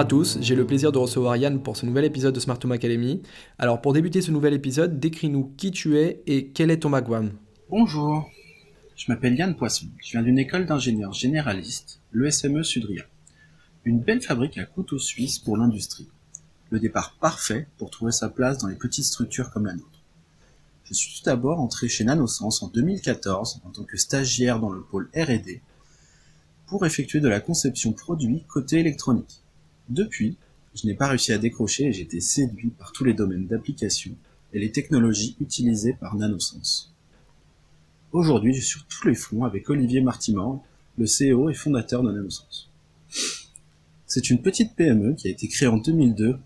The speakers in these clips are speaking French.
À tous, j'ai le plaisir de recevoir Yann pour ce nouvel épisode de Smart Academy. Alors pour débuter ce nouvel épisode, décris-nous qui tu es et quel est ton background. Bonjour, je m'appelle Yann Poisson, je viens d'une école d'ingénieurs généralistes, l'ESME Sudria. Une belle fabrique à couteaux suisses pour l'industrie. Le départ parfait pour trouver sa place dans les petites structures comme la nôtre. Je suis tout d'abord entré chez Nanosens en 2014 en tant que stagiaire dans le pôle R&D pour effectuer de la conception produit côté électronique. Depuis, je n'ai pas réussi à décrocher et j'ai été séduit par tous les domaines d'application et les technologies utilisées par Nanosens. Aujourd'hui, je suis sur tous les fronts avec Olivier Martimor, le CEO et fondateur de Nanosens. C'est une petite PME qui a été créée en 2002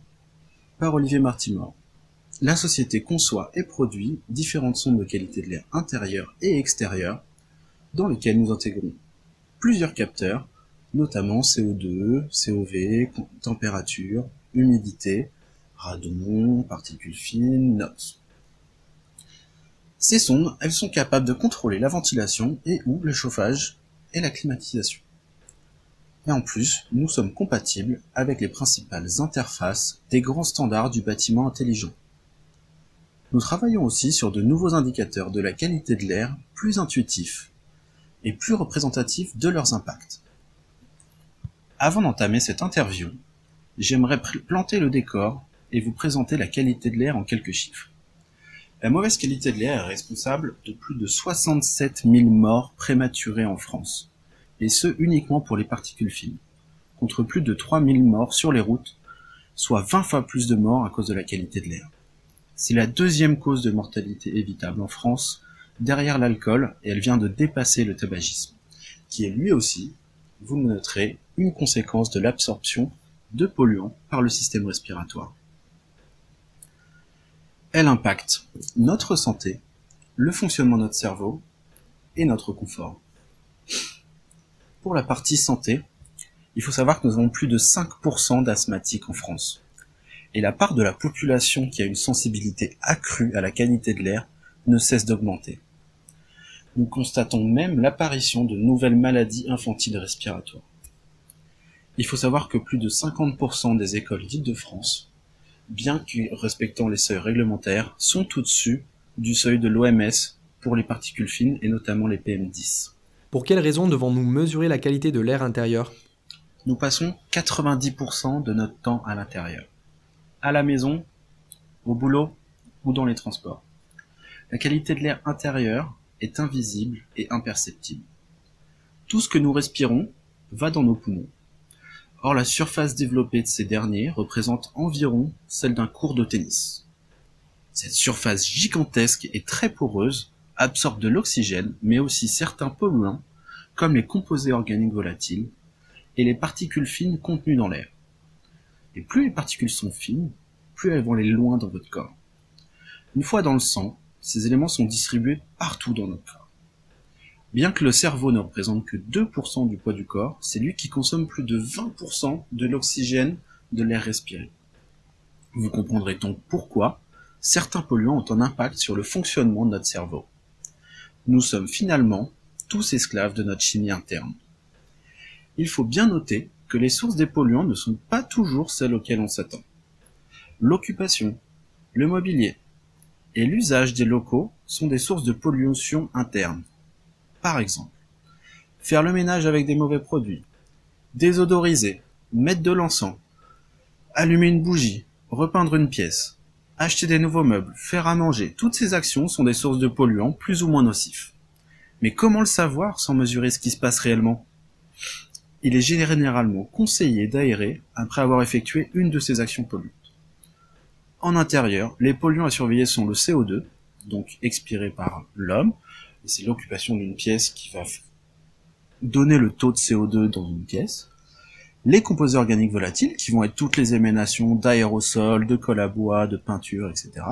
par Olivier Martimor. La société conçoit et produit différentes sondes de qualité de l'air intérieur et extérieur dans lesquelles nous intégrons plusieurs capteurs notamment CO2, COV, température, humidité, radon, particules fines, NOx. Ces sondes, elles sont capables de contrôler la ventilation et ou le chauffage et la climatisation. Et en plus, nous sommes compatibles avec les principales interfaces des grands standards du bâtiment intelligent. Nous travaillons aussi sur de nouveaux indicateurs de la qualité de l'air plus intuitifs et plus représentatifs de leurs impacts. Avant d'entamer cette interview, j'aimerais planter le décor et vous présenter la qualité de l'air en quelques chiffres. La mauvaise qualité de l'air est responsable de plus de 67 000 morts prématurées en France, et ce uniquement pour les particules fines, contre plus de 3 000 morts sur les routes, soit 20 fois plus de morts à cause de la qualité de l'air. C'est la deuxième cause de mortalité évitable en France, derrière l'alcool, et elle vient de dépasser le tabagisme, qui est lui aussi, vous le noterez, une conséquence de l'absorption de polluants par le système respiratoire. Elle impacte notre santé, le fonctionnement de notre cerveau et notre confort. Pour la partie santé, il faut savoir que nous avons plus de 5% d'asthmatiques en France. Et la part de la population qui a une sensibilité accrue à la qualité de l'air ne cesse d'augmenter. Nous constatons même l'apparition de nouvelles maladies infantiles respiratoires. Il faut savoir que plus de 50% des écoles d'Île-de-France, bien que respectant les seuils réglementaires, sont au-dessus du seuil de l'OMS pour les particules fines et notamment les PM10. Pour quelles raisons devons-nous mesurer la qualité de l'air intérieur? Nous passons 90% de notre temps à l'intérieur. À la maison, au boulot ou dans les transports. La qualité de l'air intérieur est invisible et imperceptible. Tout ce que nous respirons va dans nos poumons Or la surface développée de ces derniers représente environ celle d'un cours de tennis. Cette surface gigantesque et très poreuse absorbe de l'oxygène, mais aussi certains polluants, comme les composés organiques volatiles et les particules fines contenues dans l'air. Et plus les particules sont fines, plus elles vont aller loin dans votre corps. Une fois dans le sang, ces éléments sont distribués partout dans notre corps. Bien que le cerveau ne représente que 2% du poids du corps, c'est lui qui consomme plus de 20% de l'oxygène de l'air respiré. Vous comprendrez donc pourquoi certains polluants ont un impact sur le fonctionnement de notre cerveau. Nous sommes finalement tous esclaves de notre chimie interne. Il faut bien noter que les sources des polluants ne sont pas toujours celles auxquelles on s'attend. L'occupation, le mobilier et l'usage des locaux sont des sources de pollution interne. Par exemple, faire le ménage avec des mauvais produits, désodoriser, mettre de l'encens, allumer une bougie, repeindre une pièce, acheter des nouveaux meubles, faire à manger, toutes ces actions sont des sources de polluants plus ou moins nocifs. Mais comment le savoir sans mesurer ce qui se passe réellement? Il est généralement conseillé d'aérer après avoir effectué une de ces actions polluantes. En intérieur, les polluants à surveiller sont le CO2, donc expiré par l'homme, et c'est l'occupation d'une pièce qui va donner le taux de CO2 dans une pièce. Les composés organiques volatiles, qui vont être toutes les émanations d'aérosols, de colle à bois, de peinture, etc.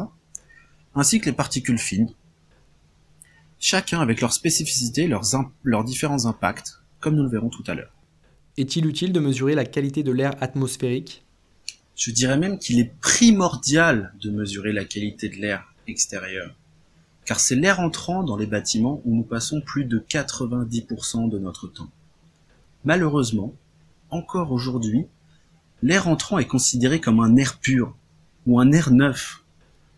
Ainsi que les particules fines, chacun avec leurs spécificités, leurs, leurs différents impacts, comme nous le verrons tout à l'heure. Est-il utile de mesurer la qualité de l'air atmosphérique? Je dirais même qu'il est primordial de mesurer la qualité de l'air extérieur car c'est l'air entrant dans les bâtiments où nous passons plus de 90% de notre temps. Malheureusement, encore aujourd'hui, l'air entrant est considéré comme un air pur ou un air neuf.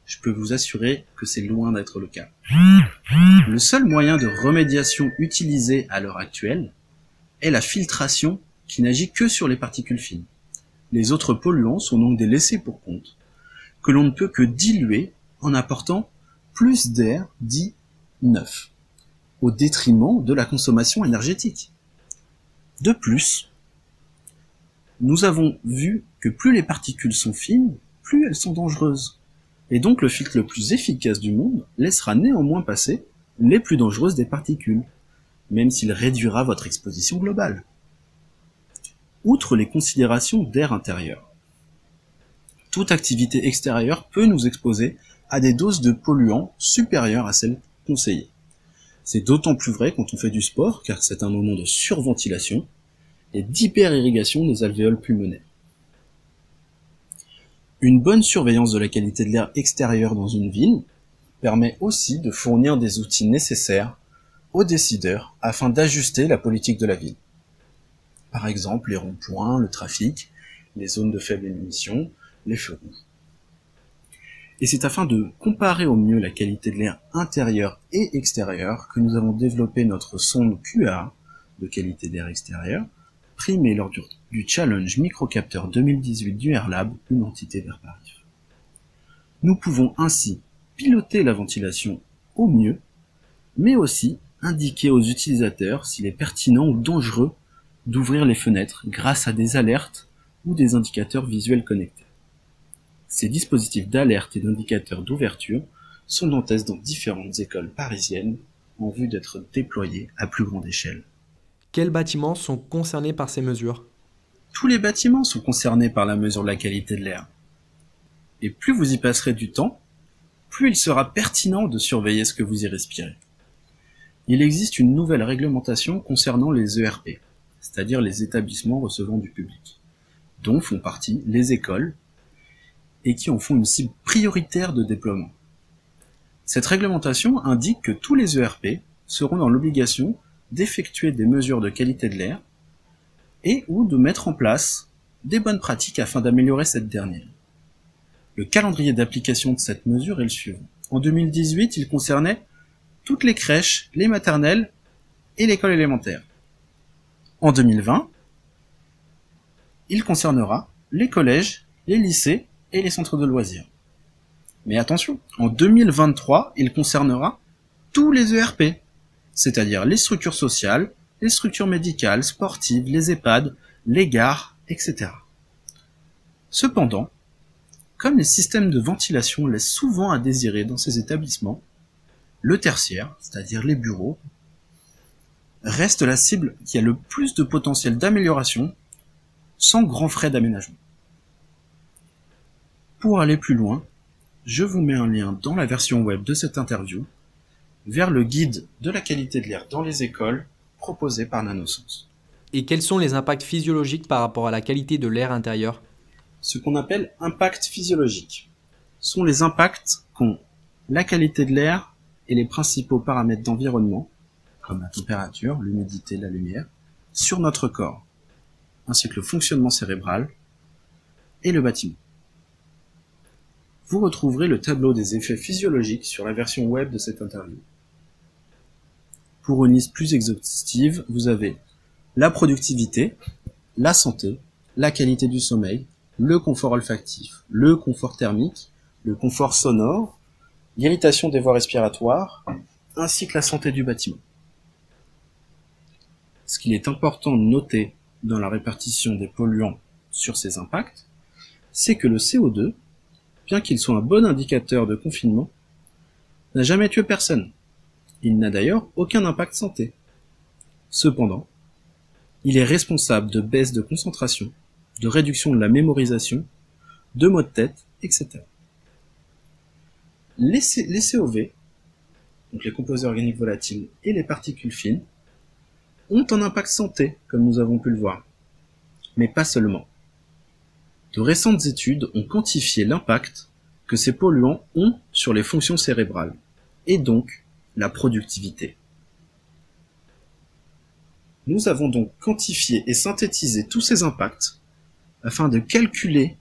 Je peux vous assurer que c'est loin d'être le cas. Le seul moyen de remédiation utilisé à l'heure actuelle est la filtration qui n'agit que sur les particules fines. Les autres polluants sont donc des laissés pour compte, que l'on ne peut que diluer en apportant plus d'air dit neuf, au détriment de la consommation énergétique. De plus, nous avons vu que plus les particules sont fines, plus elles sont dangereuses. Et donc le filtre le plus efficace du monde laissera néanmoins passer les plus dangereuses des particules, même s'il réduira votre exposition globale. Outre les considérations d'air intérieur, toute activité extérieure peut nous exposer à des doses de polluants supérieures à celles conseillées. C'est d'autant plus vrai quand on fait du sport, car c'est un moment de surventilation et d'hyperirrigation des alvéoles pulmonaires. Une bonne surveillance de la qualité de l'air extérieur dans une ville permet aussi de fournir des outils nécessaires aux décideurs afin d'ajuster la politique de la ville. Par exemple, les ronds-points, le trafic, les zones de faible émission, les feux rouges. Et c'est afin de comparer au mieux la qualité de l'air intérieur et extérieur que nous avons développé notre sonde QA de qualité d'air extérieur, primée lors du, Challenge Microcapteur 2018 du AirLab, une entité vers Paris. Nous pouvons ainsi piloter la ventilation au mieux, mais aussi indiquer aux utilisateurs s'il est pertinent ou dangereux d'ouvrir les fenêtres grâce à des alertes ou des indicateurs visuels connectés. Ces dispositifs d'alerte et d'indicateurs d'ouverture sont en test dans différentes écoles parisiennes en vue d'être déployés à plus grande échelle. Quels bâtiments sont concernés par ces mesures? Tous les bâtiments sont concernés par la mesure de la qualité de l'air. Et plus vous y passerez du temps, plus il sera pertinent de surveiller ce que vous y respirez. Il existe une nouvelle réglementation concernant les ERP, c'est-à-dire les établissements recevant du public, dont font partie les écoles, et qui en font une cible prioritaire de déploiement. Cette réglementation indique que tous les ERP seront dans l'obligation d'effectuer des mesures de qualité de l'air et ou de mettre en place des bonnes pratiques afin d'améliorer cette dernière. Le calendrier d'application de cette mesure est le suivant. En 2018, il concernait toutes les crèches, les maternelles et l'école élémentaire. En 2020, il concernera les collèges, les lycées et les centres de loisirs. Mais attention, en 2023, il concernera tous les ERP, c'est-à-dire les structures sociales, les structures médicales, sportives, les EHPAD, les gares, etc. Cependant, comme les systèmes de ventilation laissent souvent à désirer dans ces établissements, le tertiaire, c'est-à-dire les bureaux, reste la cible qui a le plus de potentiel d'amélioration sans grands frais d'aménagement. Pour aller plus loin, je vous mets un lien dans la version web de cette interview vers le guide de la qualité de l'air dans les écoles proposé par Nanosens. Et quels sont les impacts physiologiques par rapport à la qualité de l'air intérieur? Ce qu'on appelle impacts physiologiques sont les impacts qu'ont la qualité de l'air et les principaux paramètres d'environnement, comme la température, l'humidité, la lumière, sur notre corps, ainsi que le fonctionnement cérébral et le bâtiment. Vous retrouverez le tableau des effets physiologiques sur la version web de cette interview. Pour une liste plus exhaustive, vous avez la productivité, la santé, la qualité du sommeil, le confort olfactif, le confort thermique, le confort sonore, l'irritation des voies respiratoires, ainsi que la santé du bâtiment. Ce qu'il est important de noter dans la répartition des polluants sur ces impacts, c'est que le CO2 bien qu'il soit un bon indicateur de confinement, n'a jamais tué personne. Il n'a d'ailleurs aucun impact santé. Cependant, il est responsable de baisse de concentration, de réduction de la mémorisation, de maux de tête, etc. Les, COV, donc les composés organiques volatiles et les particules fines, ont un impact santé, comme nous avons pu le voir. Mais pas seulement. De récentes études ont quantifié l'impact que ces polluants ont sur les fonctions cérébrales, et donc la productivité. Nous avons donc quantifié et synthétisé tous ces impacts afin de calculer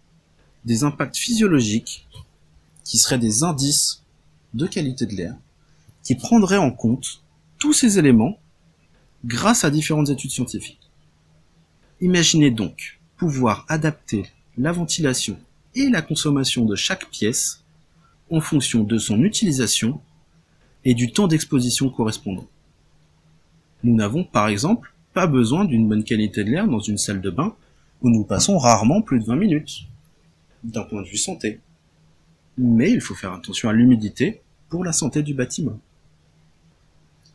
des impacts physiologiques qui seraient des indices de qualité de l'air, qui prendraient en compte tous ces éléments grâce à différentes études scientifiques. Imaginez donc pouvoir adapter la ventilation et la consommation de chaque pièce en fonction de son utilisation et du temps d'exposition correspondant. Nous n'avons par exemple pas besoin d'une bonne qualité de l'air dans une salle de bain où nous passons rarement plus de 20 minutes, d'un point de vue santé. Mais il faut faire attention à l'humidité pour la santé du bâtiment.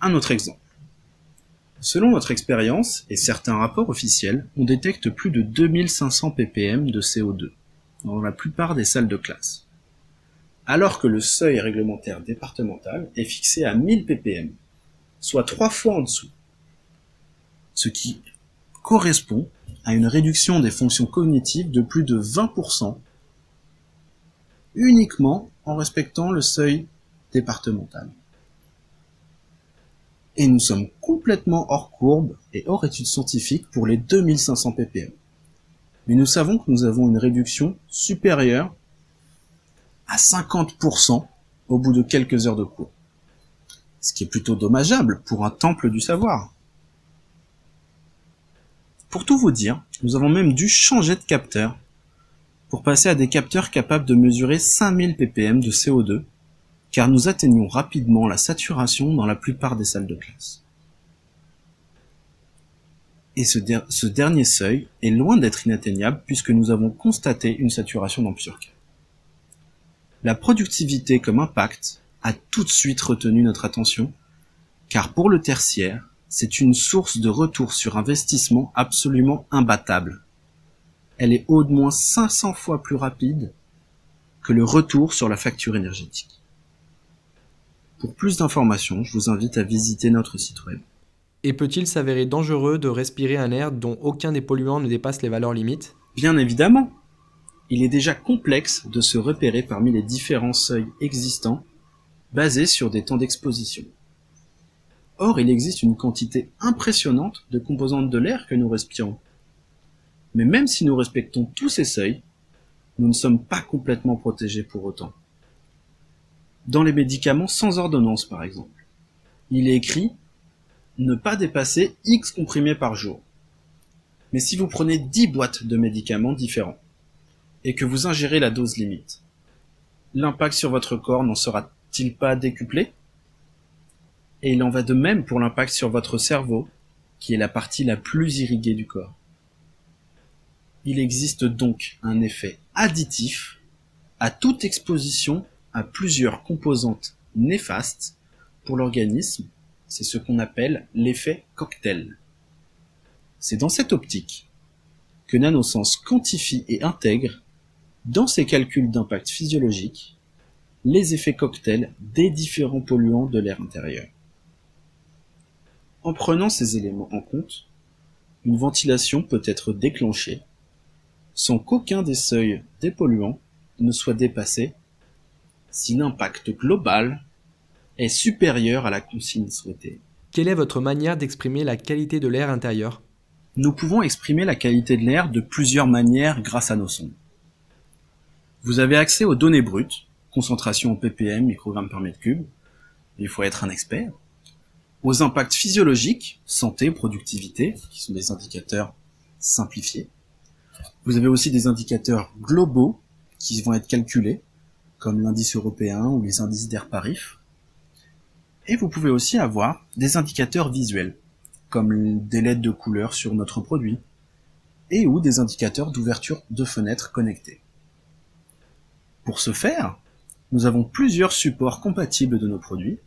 Un autre exemple. Selon notre expérience et certains rapports officiels, on détecte plus de 2500 ppm de CO2 dans la plupart des salles de classe, alors que le seuil réglementaire départemental est fixé à 1000 ppm, soit trois fois en dessous, ce qui correspond à une réduction des fonctions cognitives de plus de 20% uniquement en respectant le seuil départemental. Et nous sommes complètement hors courbe et hors études scientifiques pour les 2500 ppm. Mais nous savons que nous avons une réduction supérieure à 50% au bout de quelques heures de cours. Ce qui est plutôt dommageable pour un temple du savoir. Pour tout vous dire, nous avons même dû changer de capteur pour passer à des capteurs capables de mesurer 5000 ppm de CO2, car nous atteignons rapidement la saturation dans la plupart des salles de classe. Et ce, dernier seuil est loin d'être inatteignable puisque nous avons constaté une saturation dans plusieurs cas. La productivité comme impact a tout de suite retenu notre attention, car pour le tertiaire, c'est une source de retour sur investissement absolument imbattable elle est au moins 500 fois plus rapide que le retour sur la facture énergétique. Pour plus d'informations, je vous invite à visiter notre site web. Et peut-il s'avérer dangereux de respirer un air dont aucun des polluants ne dépasse les valeurs limites? Bien évidemment. Il est déjà complexe de se repérer parmi les différents seuils existants basés sur des temps d'exposition. Or, il existe une quantité impressionnante de composantes de l'air que nous respirons. Mais même si nous respectons tous ces seuils, nous ne sommes pas complètement protégés pour autant. Dans les médicaments sans ordonnance, par exemple, il est écrit ne pas dépasser X comprimés par jour. Mais si vous prenez 10 boîtes de médicaments différents et que vous ingérez la dose limite, l'impact sur votre corps n'en sera-t-il pas décuplé? Et il en va de même pour l'impact sur votre cerveau, qui est la partie la plus irriguée du corps. Il existe donc un effet additif à toute exposition plusieurs composantes néfastes pour l'organisme. C'est ce qu'on appelle l'effet cocktail. C'est dans cette optique que Nanosens quantifie et intègre dans ses calculs d'impact physiologique les effets cocktails des différents polluants de l'air intérieur. En prenant ces éléments en compte, une ventilation peut être déclenchée sans qu'aucun des seuils des polluants ne soit dépassé si l'impact global est supérieur à la consigne souhaitée. Quelle est votre manière d'exprimer la qualité de l'air intérieur? Nous pouvons exprimer la qualité de l'air de plusieurs manières grâce à nos sondes. Vous avez accès aux données brutes, concentration en ppm, microgrammes par mètre cube, il faut être un expert, aux impacts physiologiques, santé, productivité, qui sont des indicateurs simplifiés, vous avez aussi des indicateurs globaux qui vont être calculés, comme l'indice européen ou les indices d'air parif. Et vous pouvez aussi avoir des indicateurs visuels, comme des LED de couleur sur notre produit, et ou des indicateurs d'ouverture de fenêtres connectées. Pour ce faire, nous avons plusieurs supports compatibles de nos produits.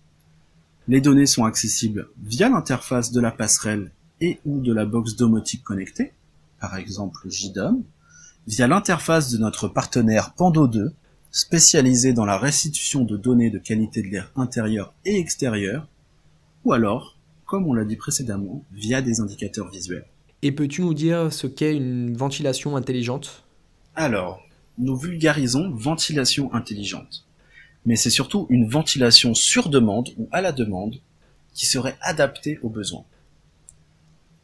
Les données sont accessibles via l'interface de la passerelle et ou de la box domotique connectée, par exemple JDOM, via l'interface de notre partenaire Pando 2, spécialisé dans la restitution de données de qualité de l'air intérieur et extérieur, ou alors, comme on l'a dit précédemment, via des indicateurs visuels. Et peux-tu nous dire ce qu'est une ventilation intelligente? Alors, nous vulgarisons ventilation intelligente. Mais c'est surtout une ventilation sur demande ou à la demande qui serait adaptée aux besoins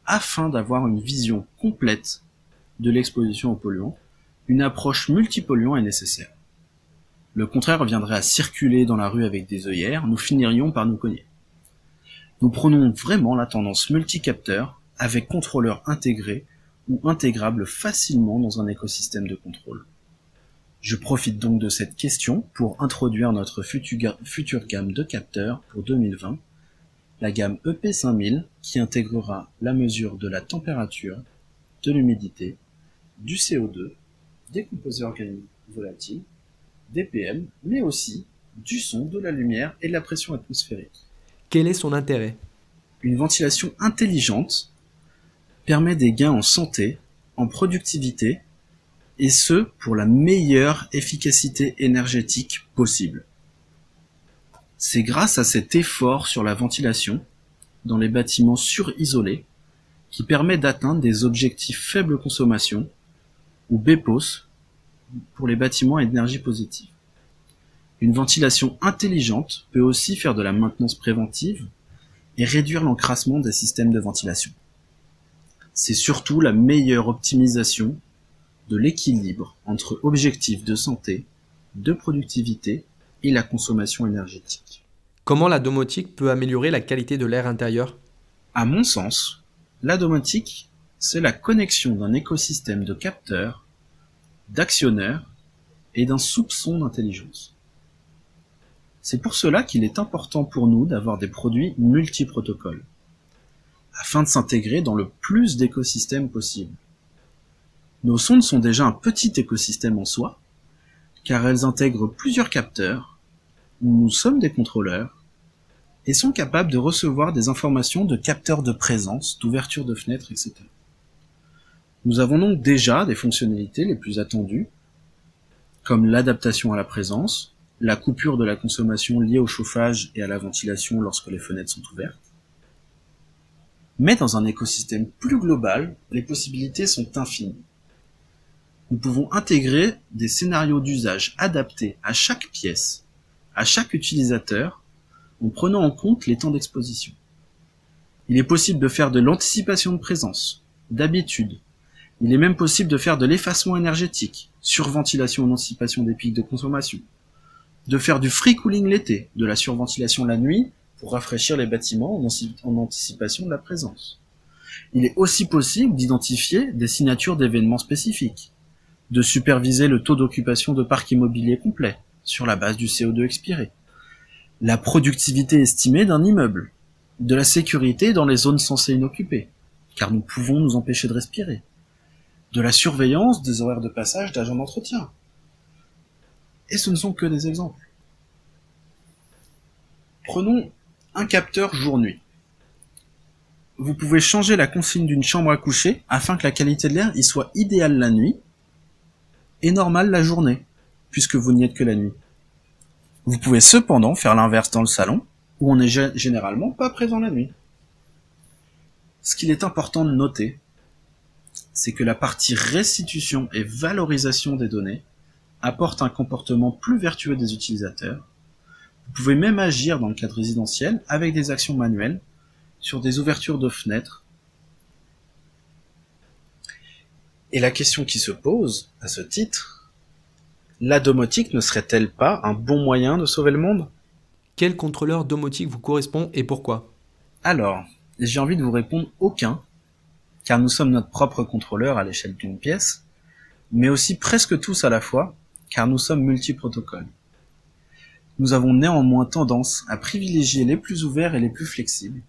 afin d'avoir une vision complète de l'exposition aux polluants, une approche multipolluant est nécessaire. Le contraire viendrait à circuler dans la rue avec des œillères, nous finirions par nous cogner. Nous prenons vraiment la tendance multicapteur avec contrôleur intégré ou intégrable facilement dans un écosystème de contrôle. Je profite donc de cette question pour introduire notre future gamme de capteurs pour 2020, la gamme EP5000 qui intégrera la mesure de la température, de l'humidité, du CO2, des composés organiques volatiles, des PM, mais aussi du son, de la lumière et de la pression atmosphérique. Quel est son intérêt? Une ventilation intelligente permet des gains en santé, en productivité, et ce pour la meilleure efficacité énergétique possible. C'est grâce à cet effort sur la ventilation dans les bâtiments surisolés qui permet d'atteindre des objectifs faible consommation ou BEPOS pour les bâtiments à énergie positive. Une ventilation intelligente peut aussi faire de la maintenance préventive et réduire l'encrassement des systèmes de ventilation. C'est surtout la meilleure optimisation de l'équilibre entre objectifs de santé, de productivité et la consommation énergétique. Comment la domotique peut améliorer la qualité de l'air intérieur? À mon sens, la domotique, c'est la connexion d'un écosystème de capteurs, d'actionneurs et d'un soupçon d'intelligence. C'est pour cela qu'il est important pour nous d'avoir des produits multiprotocoles, afin de s'intégrer dans le plus d'écosystèmes possible. Nos sondes sont déjà un petit écosystème en soi, car elles intègrent plusieurs capteurs, où nous sommes des contrôleurs, et sont capables de recevoir des informations de capteurs de présence, d'ouverture de fenêtres, etc. Nous avons donc déjà des fonctionnalités les plus attendues, comme l'adaptation à la présence, la coupure de la consommation liée au chauffage et à la ventilation lorsque les fenêtres sont ouvertes. Mais dans un écosystème plus global, les possibilités sont infinies. Nous pouvons intégrer des scénarios d'usage adaptés à chaque pièce, à chaque utilisateur, en prenant en compte les temps d'exposition. Il est possible de faire de l'anticipation de présence, d'habitude. Il est même possible de faire de l'effacement énergétique, surventilation en anticipation des pics de consommation, de faire du free cooling l'été, de la surventilation la nuit pour rafraîchir les bâtiments en anticipation de la présence. Il est aussi possible d'identifier des signatures d'événements spécifiques, de superviser le taux d'occupation de parcs immobiliers complet sur la base du CO2 expiré, la productivité estimée d'un immeuble, de la sécurité dans les zones censées inoccupées, car nous pouvons nous empêcher de respirer, de la surveillance des horaires de passage d'agents d'entretien, et ce ne sont que des exemples. Prenons un capteur jour-nuit. Vous pouvez changer la consigne d'une chambre à coucher afin que la qualité de l'air y soit idéale la nuit et normale la journée, puisque vous n'y êtes que la nuit. Vous pouvez cependant faire l'inverse dans le salon, où on n'est généralement pas présent la nuit. Ce qu'il est important de noter, c'est que la partie restitution et valorisation des données apporte un comportement plus vertueux des utilisateurs. Vous pouvez même agir dans le cadre résidentiel avec des actions manuelles sur des ouvertures de fenêtres. Et la question qui se pose à ce titre, la domotique ne serait-elle pas un bon moyen de sauver le monde? Quel contrôleur domotique vous correspond et pourquoi? Alors, j'ai envie de vous répondre aucun, car nous sommes notre propre contrôleur à l'échelle d'une pièce, mais aussi presque tous à la fois, car nous sommes multiprotocoles. Nous avons néanmoins tendance à privilégier les plus ouverts et les plus flexibles,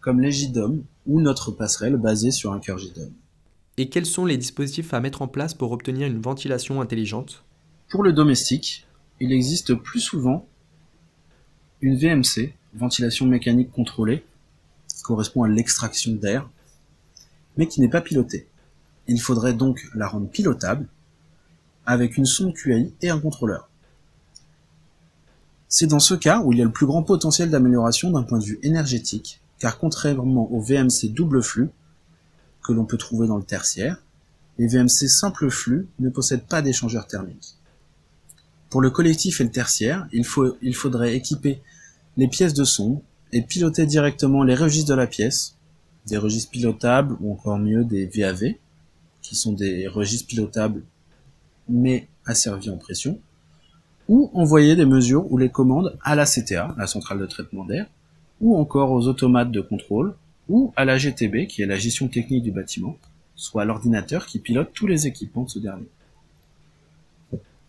comme les JDOM ou notre passerelle basée sur un cœur JDOM. Et quels sont les dispositifs à mettre en place pour obtenir une ventilation intelligente? Pour le domestique, il existe plus souvent une VMC, ventilation mécanique contrôlée, qui correspond à l'extraction d'air, mais qui n'est pas pilotée. Il faudrait donc la rendre pilotable avec une sonde QAI et un contrôleur. C'est dans ce cas où il y a le plus grand potentiel d'amélioration d'un point de vue énergétique, car contrairement au VMC double flux, que l'on peut trouver dans le tertiaire, les VMC simple flux ne possèdent pas d'échangeur thermique. Pour le collectif et le tertiaire, il faudrait équiper les pièces de sonde et piloter directement les registres de la pièce, des registres pilotables ou encore mieux des VAV, qui sont des registres pilotables mais asservis en pression, ou envoyer des mesures ou les commandes à la CTA, la centrale de traitement d'air, ou encore aux automates de contrôle, ou à la GTB, qui est la gestion technique du bâtiment, soit l'ordinateur qui pilote tous les équipements de ce dernier.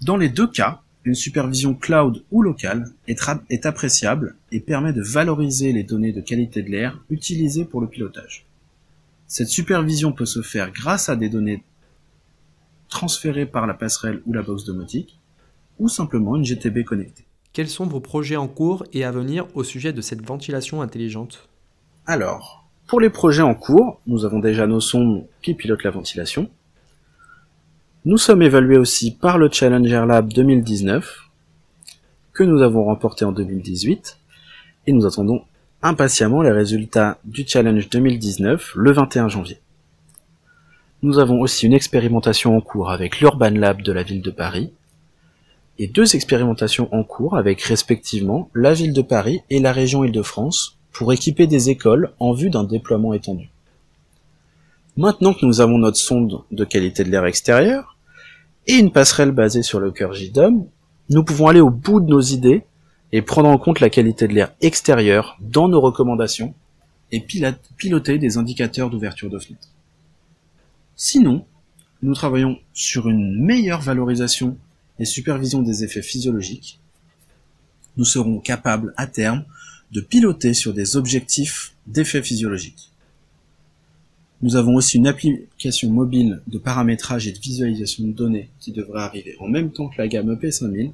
Dans les deux cas, une supervision cloud ou locale est, est, appréciable et permet de valoriser les données de qualité de l'air utilisées pour le pilotage. Cette supervision peut se faire grâce à des données transférées par la passerelle ou la box domotique, ou simplement une GTB connectée. Quels sont vos projets en cours et à venir au sujet de cette ventilation intelligente? Alors, pour les projets en cours, nous avons déjà nos sondes qui pilotent la ventilation. Nous sommes évalués aussi par le Challenger Lab 2019, que nous avons remporté en 2018, et nous attendons impatiemment les résultats du Challenge 2019 le 21 janvier. Nous avons aussi une expérimentation en cours avec l'Urban Lab de la ville de Paris, et deux expérimentations en cours avec respectivement la ville de Paris et la région Île-de-France pour équiper des écoles en vue d'un déploiement étendu. Maintenant que nous avons notre sonde de qualité de l'air extérieur et une passerelle basée sur le cœur JDOM, nous pouvons aller au bout de nos idées et prendre en compte la qualité de l'air extérieur dans nos recommandations et piloter des indicateurs d'ouverture de fenêtre. Sinon, nous travaillons sur une meilleure valorisation et supervision des effets physiologiques, nous serons capables à terme de piloter sur des objectifs d'effets physiologiques. Nous avons aussi une application mobile de paramétrage et de visualisation de données qui devrait arriver en même temps que la gamme EP5000,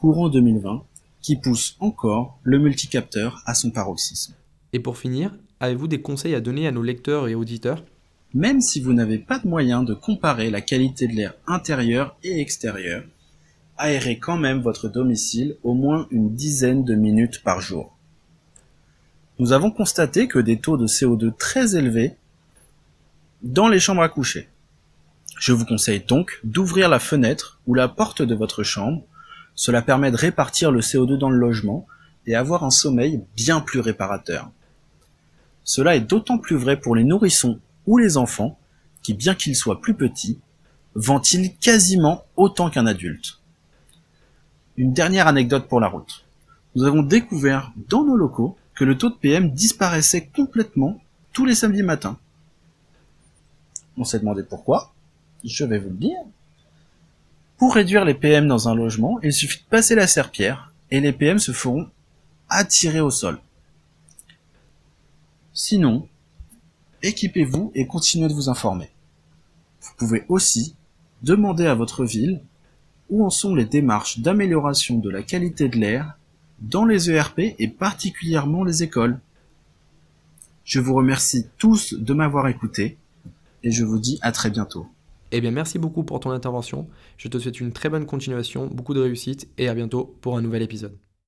courant 2020, qui pousse encore le multicapteur à son paroxysme. Et pour finir, avez-vous des conseils à donner à nos lecteurs et auditeurs? Même si vous n'avez pas de moyen de comparer la qualité de l'air intérieur et extérieur, aérez quand même votre domicile au moins une dizaine de minutes par jour. Nous avons constaté que des taux de CO2 très élevés dans les chambres à coucher. Je vous conseille donc d'ouvrir la fenêtre ou la porte de votre chambre. Cela permet de répartir le CO2 dans le logement et avoir un sommeil bien plus réparateur. Cela est d'autant plus vrai pour les nourrissons ou les enfants qui, bien qu'ils soient plus petits, ventilent quasiment autant qu'un adulte. Une dernière anecdote pour la route. Nous avons découvert dans nos locaux que le taux de PM disparaissait complètement tous les samedis matins. On s'est demandé pourquoi. Je vais vous le dire. Pour réduire les PM dans un logement, il suffit de passer la serpillère et les PM se feront attirer au sol. Sinon, équipez-vous et continuez de vous informer. Vous pouvez aussi demander à votre ville où en sont les démarches d'amélioration de la qualité de l'air dans les ERP et particulièrement les écoles. Je vous remercie tous de m'avoir écouté et je vous dis à très bientôt. Eh bien merci beaucoup pour ton intervention, je te souhaite une très bonne continuation, beaucoup de réussite et à bientôt pour un nouvel épisode.